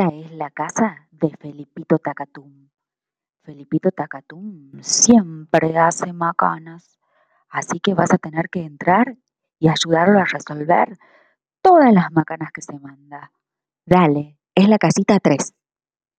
Esta es la casa de Felipito Tacatum. Felipito Tacatum siempre hace macanas, así que vas a tener que entrar y ayudarlo a resolver todas las macanas que se manda. Dale, es la casita 3.